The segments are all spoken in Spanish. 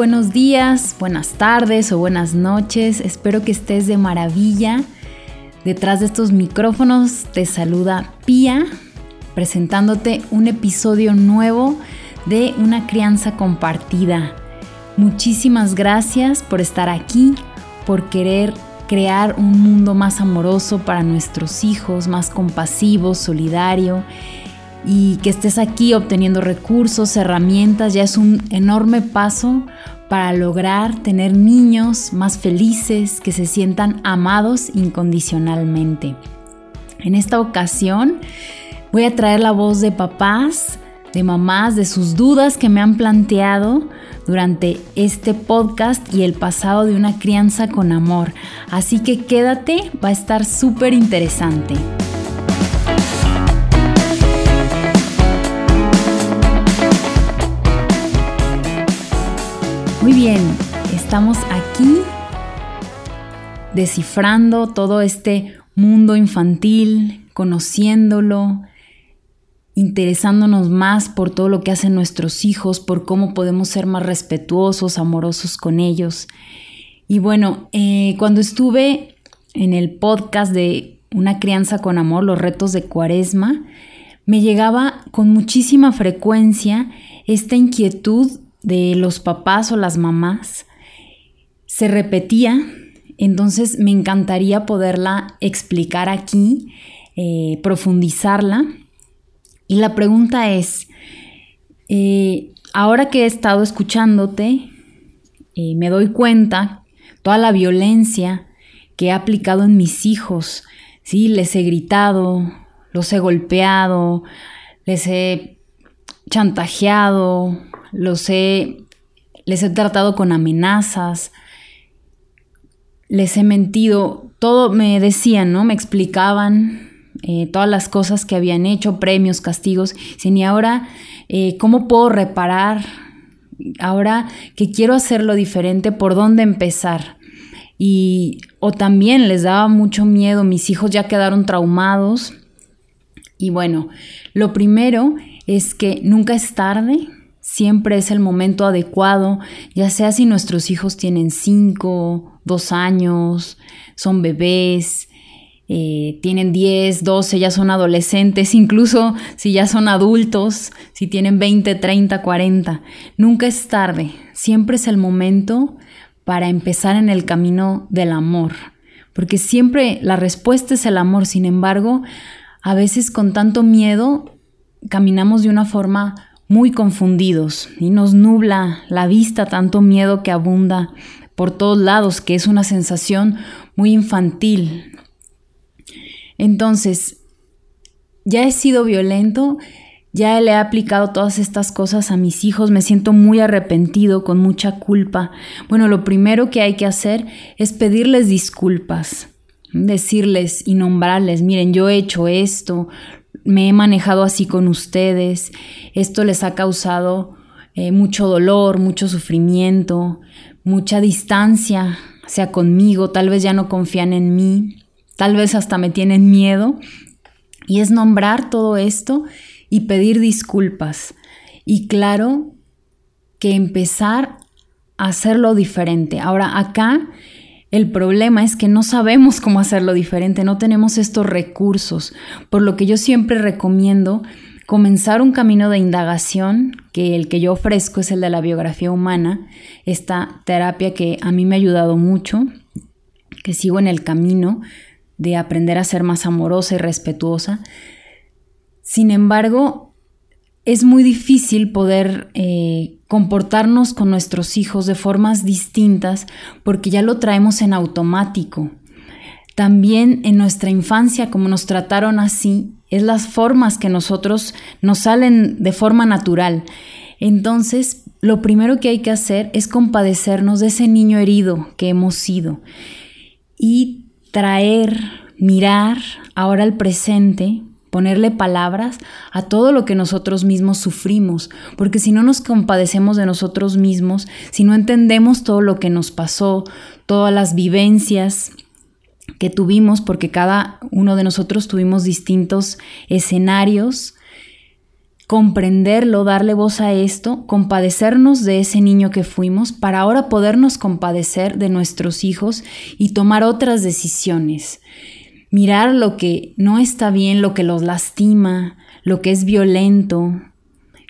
Buenos días, buenas tardes o buenas noches. Espero que estés de maravilla. Detrás de estos micrófonos te saluda Pía, presentándote un episodio nuevo de Una crianza compartida. Muchísimas gracias por estar aquí, por querer crear un mundo más amoroso para nuestros hijos, más compasivo, solidario y que estés aquí obteniendo recursos, herramientas, ya es un enorme paso para lograr tener niños más felices, que se sientan amados incondicionalmente. En esta ocasión voy a traer la voz de papás, de mamás, de sus dudas que me han planteado durante este podcast y el pasado de una crianza con amor. Así que quédate, va a estar súper interesante. Muy bien, estamos aquí descifrando todo este mundo infantil, conociéndolo, interesándonos más por todo lo que hacen nuestros hijos, por cómo podemos ser más respetuosos, amorosos con ellos. Y bueno, eh, cuando estuve en el podcast de Una crianza con amor, los retos de cuaresma, me llegaba con muchísima frecuencia esta inquietud de los papás o las mamás se repetía, entonces me encantaría poderla explicar aquí, eh, profundizarla. Y la pregunta es, eh, ahora que he estado escuchándote, eh, me doy cuenta toda la violencia que he aplicado en mis hijos, ¿sí? Les he gritado, los he golpeado, les he chantajeado, los he, les he tratado con amenazas, les he mentido, todo me decían, ¿no? Me explicaban eh, todas las cosas que habían hecho, premios, castigos, sin y ahora, eh, ¿cómo puedo reparar? Ahora que quiero hacerlo diferente, ¿por dónde empezar? Y, o también les daba mucho miedo, mis hijos ya quedaron traumados. Y bueno, lo primero es que nunca es tarde Siempre es el momento adecuado, ya sea si nuestros hijos tienen 5, 2 años, son bebés, eh, tienen 10, 12, ya son adolescentes, incluso si ya son adultos, si tienen 20, 30, 40. Nunca es tarde, siempre es el momento para empezar en el camino del amor, porque siempre la respuesta es el amor, sin embargo, a veces con tanto miedo caminamos de una forma muy confundidos y nos nubla la vista tanto miedo que abunda por todos lados, que es una sensación muy infantil. Entonces, ya he sido violento, ya le he aplicado todas estas cosas a mis hijos, me siento muy arrepentido, con mucha culpa. Bueno, lo primero que hay que hacer es pedirles disculpas, decirles y nombrarles, miren, yo he hecho esto, me he manejado así con ustedes, esto les ha causado eh, mucho dolor, mucho sufrimiento, mucha distancia, sea conmigo, tal vez ya no confían en mí, tal vez hasta me tienen miedo. Y es nombrar todo esto y pedir disculpas. Y claro que empezar a hacerlo diferente. Ahora acá el problema es que no sabemos cómo hacerlo diferente, no tenemos estos recursos, por lo que yo siempre recomiendo comenzar un camino de indagación, que el que yo ofrezco es el de la biografía humana, esta terapia que a mí me ha ayudado mucho, que sigo en el camino de aprender a ser más amorosa y respetuosa. Sin embargo, es muy difícil poder eh, comportarnos con nuestros hijos de formas distintas porque ya lo traemos en automático. También en nuestra infancia, como nos trataron así, es las formas que nosotros nos salen de forma natural. Entonces, lo primero que hay que hacer es compadecernos de ese niño herido que hemos sido y traer, mirar ahora al presente ponerle palabras a todo lo que nosotros mismos sufrimos, porque si no nos compadecemos de nosotros mismos, si no entendemos todo lo que nos pasó, todas las vivencias que tuvimos, porque cada uno de nosotros tuvimos distintos escenarios, comprenderlo, darle voz a esto, compadecernos de ese niño que fuimos para ahora podernos compadecer de nuestros hijos y tomar otras decisiones. Mirar lo que no está bien, lo que los lastima, lo que es violento,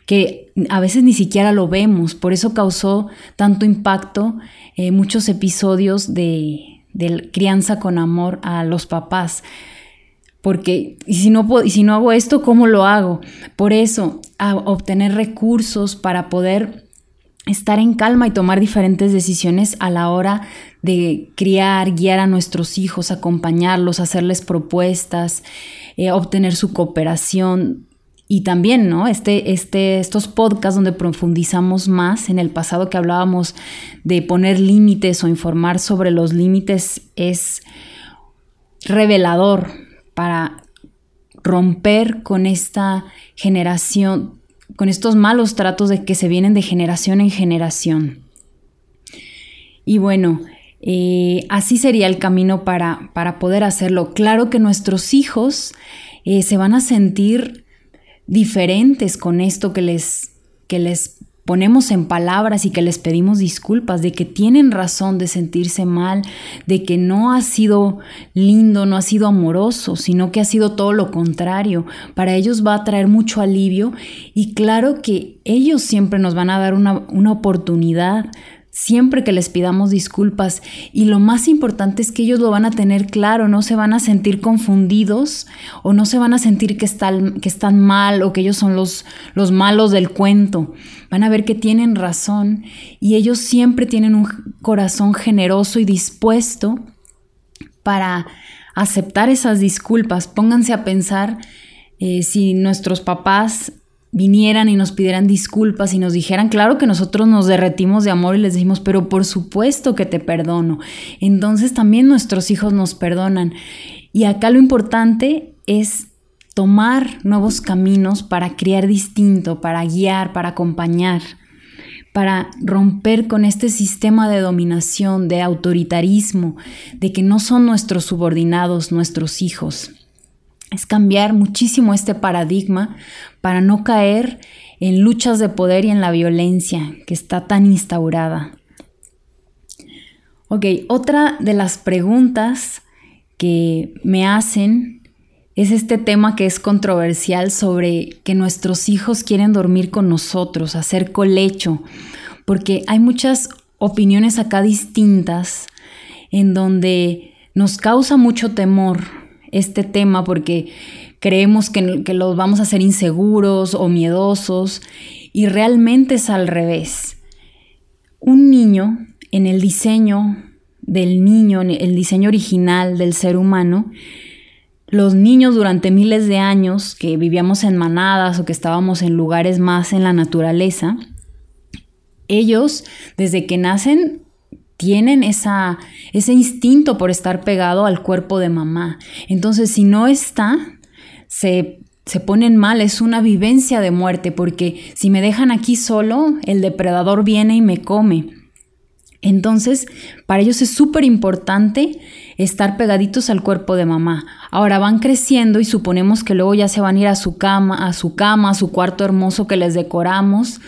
que a veces ni siquiera lo vemos, por eso causó tanto impacto eh, muchos episodios de, de crianza con amor a los papás porque y si no y si no hago esto, ¿cómo lo hago? Por eso, a obtener recursos para poder estar en calma y tomar diferentes decisiones a la hora de criar, guiar a nuestros hijos, acompañarlos, hacerles propuestas, eh, obtener su cooperación. Y también, ¿no? Este, este, estos podcasts donde profundizamos más en el pasado que hablábamos de poner límites o informar sobre los límites es revelador para romper con esta generación, con estos malos tratos de que se vienen de generación en generación. Y bueno, eh, así sería el camino para, para, poder hacerlo. Claro que nuestros hijos eh, se van a sentir diferentes con esto que les, que les ponemos en palabras y que les pedimos disculpas, de que tienen razón de sentirse mal, de que no ha sido lindo, no ha sido amoroso, sino que ha sido todo lo contrario. Para ellos va a traer mucho alivio y claro que ellos siempre nos van a dar una, una oportunidad siempre que les pidamos disculpas. Y lo más importante es que ellos lo van a tener claro, no se van a sentir confundidos o no se van a sentir que están, que están mal o que ellos son los, los malos del cuento. Van a ver que tienen razón y ellos siempre tienen un corazón generoso y dispuesto para aceptar esas disculpas. Pónganse a pensar eh, si nuestros papás vinieran y nos pidieran disculpas y nos dijeran, claro que nosotros nos derretimos de amor y les decimos, pero por supuesto que te perdono. Entonces también nuestros hijos nos perdonan. Y acá lo importante es tomar nuevos caminos para criar distinto, para guiar, para acompañar, para romper con este sistema de dominación, de autoritarismo, de que no son nuestros subordinados, nuestros hijos es cambiar muchísimo este paradigma para no caer en luchas de poder y en la violencia que está tan instaurada. Ok, otra de las preguntas que me hacen es este tema que es controversial sobre que nuestros hijos quieren dormir con nosotros, hacer colecho, porque hay muchas opiniones acá distintas en donde nos causa mucho temor este tema porque creemos que, los vamos a hacer inseguros o miedosos y realmente es al revés. Un niño en el diseño del niño, en el diseño original del ser humano, los niños durante miles de años que vivíamos en manadas o que estábamos en lugares más en la naturaleza, ellos desde que nacen tienen esa, ese instinto por estar pegado al cuerpo de mamá. Entonces, si no está, se, se ponen mal, es una vivencia de muerte, porque si me dejan aquí solo, el depredador viene y me come. Entonces, para ellos es súper importante estar pegaditos al cuerpo de mamá. Ahora van creciendo y suponemos que luego ya se van a ir a su cama, a su cama, a su cuarto hermoso que les decoramos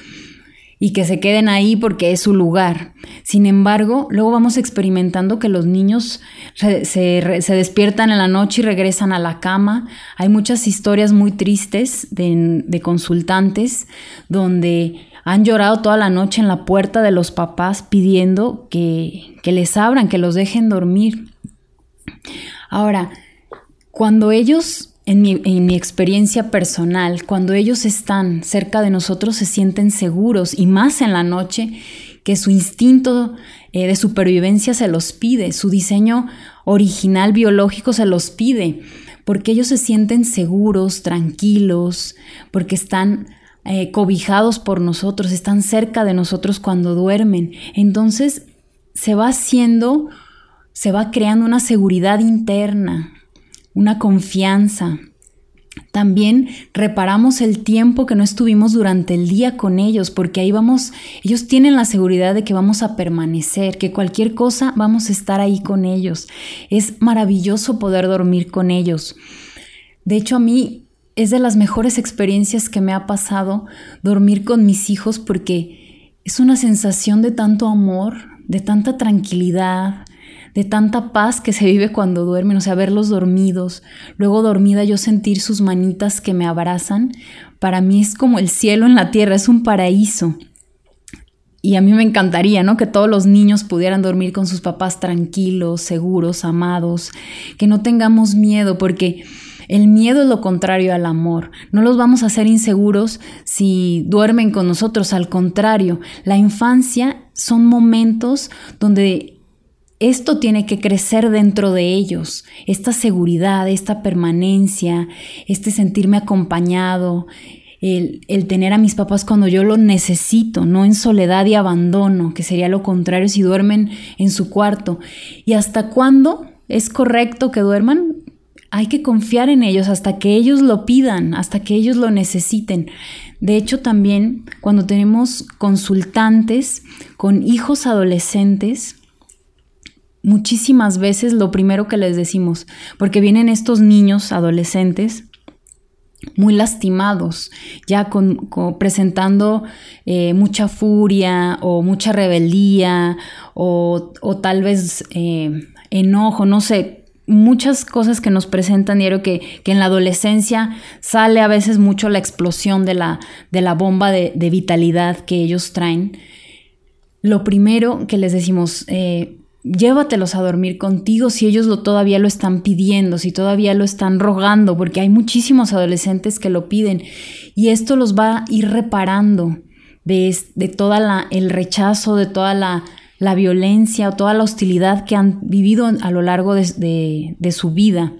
y que se queden ahí porque es su lugar. Sin embargo, luego vamos experimentando que los niños se, despiertan en la noche y regresan a la cama. Hay muchas historias muy tristes de, consultantes donde han llorado toda la noche en la puerta de los papás pidiendo que, que les abran, que los dejen dormir. Ahora, cuando ellos en mi, experiencia personal, cuando ellos están cerca de nosotros se sienten seguros y más en la noche que su instinto eh, de supervivencia se los pide, su diseño original biológico se los pide, porque ellos se sienten seguros, tranquilos, porque están eh, cobijados por nosotros, están cerca de nosotros cuando duermen. Entonces se va haciendo, se va creando una seguridad interna, una confianza. También reparamos el tiempo que no estuvimos durante el día con ellos, porque ahí vamos, ellos tienen la seguridad de que vamos a permanecer, que cualquier cosa vamos a estar ahí con ellos. Es maravilloso poder dormir con ellos. De hecho, a mí es de las mejores experiencias que me ha pasado dormir con mis hijos porque es una sensación de tanto amor, de tanta tranquilidad, de tanta paz que se vive cuando duermen, o sea, verlos dormidos, luego dormida yo sentir sus manitas que me abrazan, para mí es como el cielo en la tierra, es un paraíso. Y a mí me encantaría, ¿no? Que todos los niños pudieran dormir con sus papás tranquilos, seguros, amados, que no tengamos miedo, porque el miedo es lo contrario al amor. No los vamos a hacer inseguros si duermen con nosotros, al contrario, la infancia son momentos donde esto tiene que crecer dentro de ellos, esta seguridad, esta permanencia, este sentirme acompañado, el, tener a mis papás cuando yo lo necesito, no en soledad y abandono, que sería lo contrario si duermen en su cuarto. ¿Y hasta cuándo es correcto que duerman? Hay que confiar en ellos hasta que ellos lo pidan, hasta que ellos lo necesiten. De hecho, también cuando tenemos consultantes con hijos adolescentes, muchísimas veces lo primero que les decimos, porque vienen estos niños adolescentes muy lastimados, ya con, presentando eh, mucha furia o mucha rebeldía o, tal vez eh, enojo, no sé, muchas cosas que nos presentan diario que, que, en la adolescencia sale a veces mucho la explosión de la, de la bomba de, vitalidad que ellos traen. Lo primero que les decimos, eh, llévatelos a dormir contigo si ellos lo todavía lo están pidiendo, si todavía lo están rogando, porque hay muchísimos adolescentes que lo piden. Y esto los va a ir reparando de, de todo el rechazo, de toda la, la, violencia o toda la hostilidad que han vivido a lo largo de, de su vida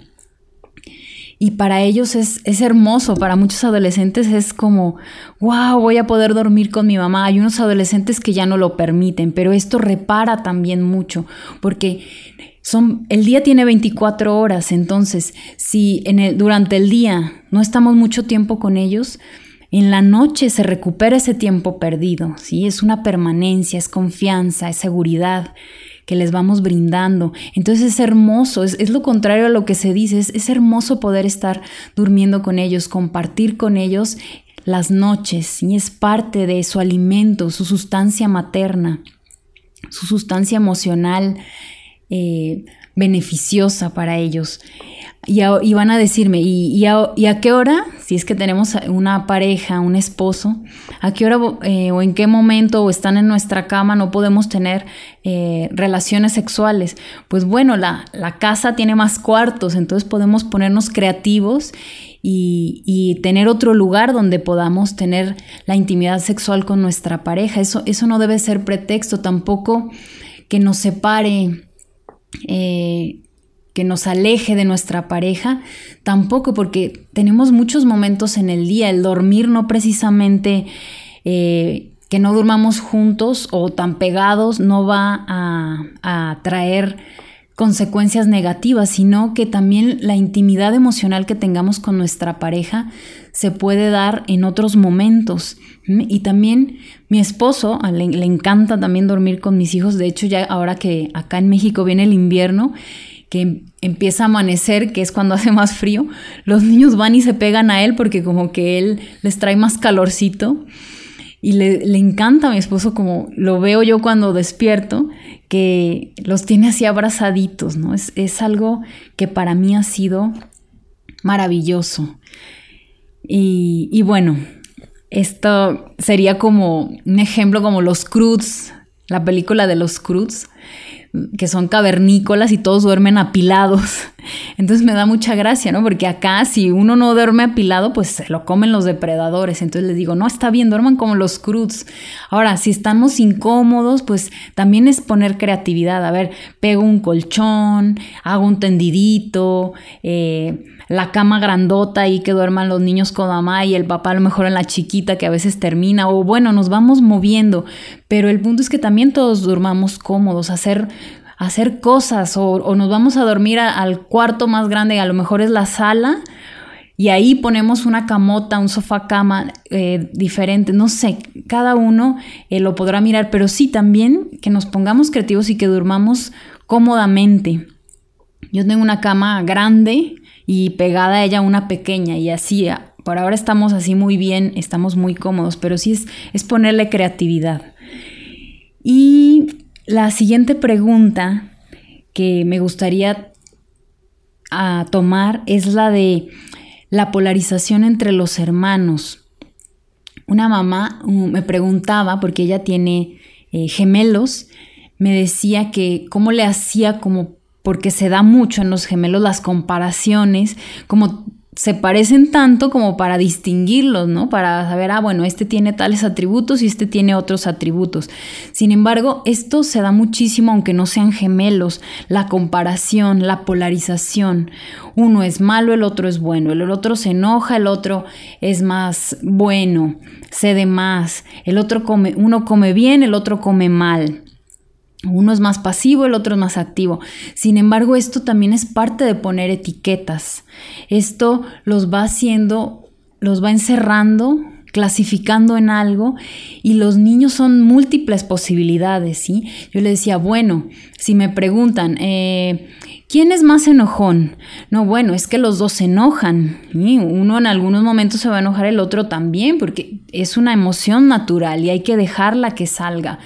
y para ellos es, es, hermoso, para muchos adolescentes es como, wow, voy a poder dormir con mi mamá. Hay unos adolescentes que ya no lo permiten, pero esto repara también mucho, porque son, el día tiene 24 horas, entonces si en el, durante el día no estamos mucho tiempo con ellos, en la noche se recupera ese tiempo perdido, ¿sí? Es una permanencia, es confianza, es seguridad que les vamos brindando. Entonces es hermoso, es, lo contrario a lo que se dice, es, hermoso poder estar durmiendo con ellos, compartir con ellos las noches, y es parte de su alimento, su sustancia materna, su sustancia emocional eh, beneficiosa para ellos. Y, van a decirme, ¿y, a, qué hora? Si es que tenemos una pareja, un esposo, ¿a qué hora eh, o en qué momento o están en nuestra cama no podemos tener eh, relaciones sexuales? Pues bueno, la, la, casa tiene más cuartos, entonces podemos ponernos creativos y, y, tener otro lugar donde podamos tener la intimidad sexual con nuestra pareja. Eso, eso no debe ser pretexto tampoco que nos separe. Eh, que nos aleje de nuestra pareja, tampoco porque tenemos muchos momentos en el día, el dormir no precisamente eh, que no durmamos juntos o tan pegados no va a, a traer consecuencias negativas, sino que también la intimidad emocional que tengamos con nuestra pareja se puede dar en otros momentos. Y también mi esposo, le, le, encanta también dormir con mis hijos, de hecho ya ahora que acá en México viene el invierno, que empieza a amanecer, que es cuando hace más frío, los niños van y se pegan a él porque como que él les trae más calorcito. Y le, encanta a mi esposo como lo veo yo cuando despierto, que los tiene así abrazaditos, ¿no? Es, es algo que para mí ha sido maravilloso. Y, y bueno, esto sería como un ejemplo como los Cruz, la película de los Cruz, que son cavernícolas y todos duermen apilados. Entonces me da mucha gracia, ¿no? Porque acá si uno no duerme apilado, pues se lo comen los depredadores. Entonces les digo, no, está bien, duerman como los cruz. Ahora, si estamos incómodos, pues también es poner creatividad. A ver, pego un colchón, hago un tendidito, eh, la cama grandota y que duerman los niños con mamá y el papá a lo mejor en la chiquita que a veces termina, o bueno, nos vamos moviendo, pero el punto es que también todos durmamos cómodos, hacer hacer cosas o, nos vamos a dormir al cuarto más grande, a lo mejor es la sala, y ahí ponemos una camota, un sofá cama eh, diferente, no sé, cada uno eh, lo podrá mirar, pero sí también que nos pongamos creativos y que durmamos cómodamente. Yo tengo una cama grande y pegada a ella una pequeña y así. Por ahora estamos así muy bien, estamos muy cómodos, pero sí es, es ponerle creatividad. Y la siguiente pregunta que me gustaría a tomar es la de la polarización entre los hermanos. Una mamá uh, me preguntaba, porque ella tiene eh, gemelos, me decía que cómo le hacía como, porque se da mucho en los gemelos las comparaciones, como se parecen tanto como para distinguirlos, ¿no? Para saber, ah, bueno, este tiene tales atributos y este tiene otros atributos. Sin embargo, esto se da muchísimo aunque no sean gemelos, la comparación, la polarización. Uno es malo, el otro es bueno, el otro se enoja, el otro es más bueno, cede más, el otro come, uno come bien, el otro come mal. Uno es más pasivo, el otro es más activo. Sin embargo, esto también es parte de poner etiquetas. Esto los va haciendo, los va encerrando, clasificando en algo y los niños son múltiples posibilidades, ¿sí? Yo le decía, bueno, si me preguntan, eh, ¿quién es más enojón? No, bueno, es que los dos se enojan. Uno en algunos momentos se va a enojar, el otro también, porque es una emoción natural y hay que dejarla que salga.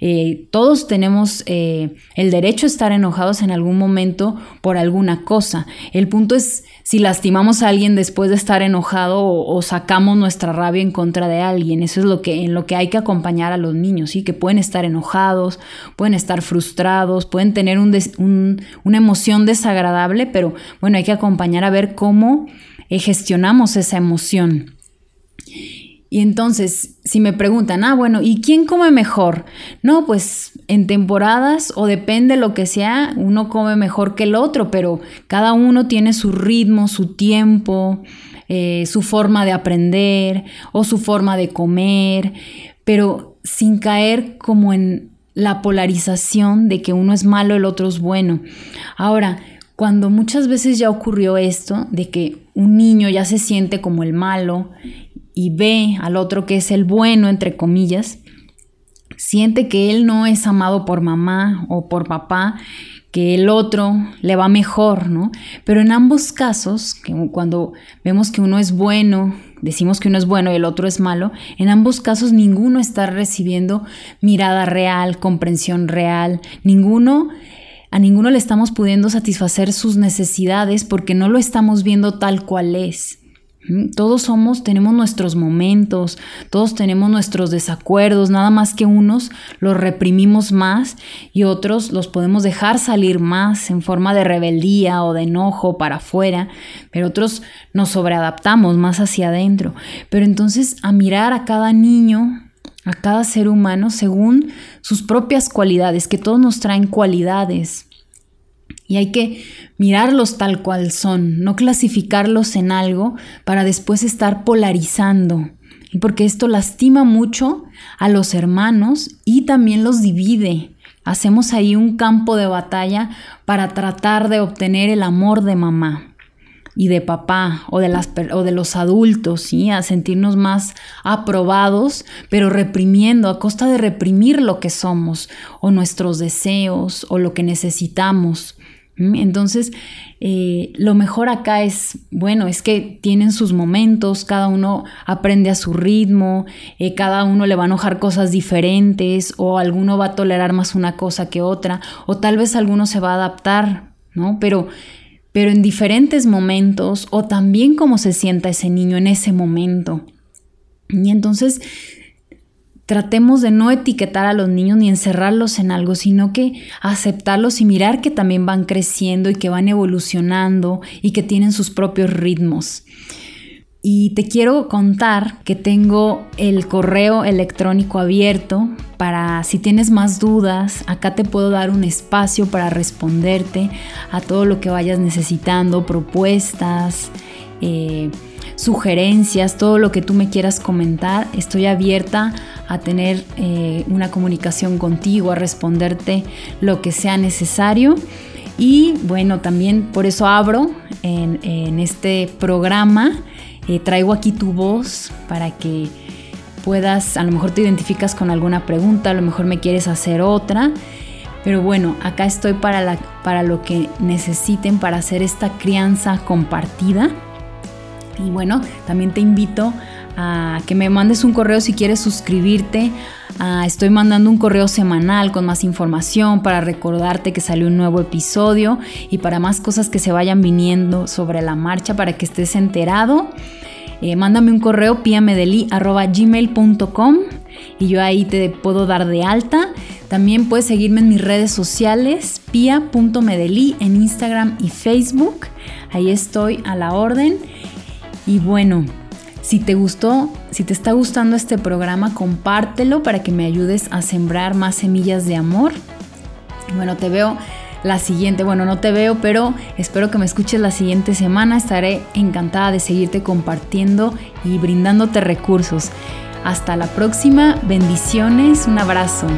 Eh, todos tenemos eh, el derecho a estar enojados en algún momento por alguna cosa. El punto es si lastimamos a alguien después de estar enojado o, sacamos nuestra rabia en contra de alguien. Eso es lo que, en lo que hay que acompañar a los niños, ¿sí? que pueden estar enojados, pueden estar frustrados, pueden tener una emoción desagradable, pero bueno, hay que acompañar a ver cómo eh, gestionamos esa emoción. Y entonces, si me preguntan, ah, bueno, ¿y quién come mejor? No, pues en temporadas o depende lo que sea, uno come mejor que el otro, pero cada uno tiene su ritmo, su tiempo, eh, su forma de aprender o su forma de comer, pero sin caer como en la polarización de que uno es malo, el otro es bueno. Ahora, cuando muchas veces ya ocurrió esto, de que un niño ya se siente como el malo y ve al otro que es el bueno, entre comillas, siente que él no es amado por mamá o por papá, que el otro le va mejor, ¿no? Pero en ambos casos, que cuando vemos que uno es bueno, decimos que uno es bueno y el otro es malo, en ambos casos ninguno está recibiendo mirada real, comprensión real, ninguno a ninguno le estamos pudiendo satisfacer sus necesidades porque no lo estamos viendo tal cual es. Todos somos, tenemos nuestros momentos, todos tenemos nuestros desacuerdos, nada más que unos los reprimimos más y otros los podemos dejar salir más en forma de rebeldía o de enojo para afuera, pero otros nos sobreadaptamos más hacia adentro. Pero entonces a mirar a cada niño, a cada ser humano según sus propias cualidades, que todos nos traen cualidades, y hay que mirarlos tal cual son, no clasificarlos en algo para después estar polarizando. Y porque esto lastima mucho a los hermanos y también los divide. Hacemos ahí un campo de batalla para tratar de obtener el amor de mamá y de papá o de, las, o de los adultos, ¿sí? a sentirnos más aprobados, pero reprimiendo, a costa de reprimir lo que somos o nuestros deseos o lo que necesitamos. Entonces, eh, lo mejor acá es, bueno, es que tienen sus momentos, cada uno aprende a su ritmo, eh, cada uno le va a enojar cosas diferentes o alguno va a tolerar más una cosa que otra, o tal vez alguno se va a adaptar, ¿no? Pero, pero en diferentes momentos o también cómo se sienta ese niño en ese momento. Y entonces tratemos de no etiquetar a los niños ni encerrarlos en algo, sino que aceptarlos y mirar que también van creciendo y que van evolucionando y que tienen sus propios ritmos. Y te quiero contar que tengo el correo electrónico abierto para si tienes más dudas, acá te puedo dar un espacio para responderte a todo lo que vayas necesitando, propuestas. Eh, sugerencias, todo lo que tú me quieras comentar. Estoy abierta a tener eh, una comunicación contigo, a responderte lo que sea necesario. Y bueno, también por eso abro en, este programa, eh, traigo aquí tu voz para que puedas, a lo mejor te identificas con alguna pregunta, a lo mejor me quieres hacer otra. Pero bueno, acá estoy para, para lo que necesiten para hacer esta crianza compartida. Y bueno, también te invito a que me mandes un correo si quieres suscribirte. Ah, estoy mandando un correo semanal con más información para recordarte que salió un nuevo episodio y para más cosas que se vayan viniendo sobre la marcha para que estés enterado. Eh, mándame un correo piamedeli.gmail.com y yo ahí te puedo dar de alta. También puedes seguirme en mis redes sociales, pia.medeli en Instagram y Facebook. Ahí estoy a la orden. Y bueno, si te gustó, si te está gustando este programa, compártelo para que me ayudes a sembrar más semillas de amor. Bueno, te veo la siguiente, bueno, no te veo, pero espero que me escuches la siguiente semana. Estaré encantada de seguirte compartiendo y brindándote recursos. Hasta la próxima, bendiciones, un abrazo.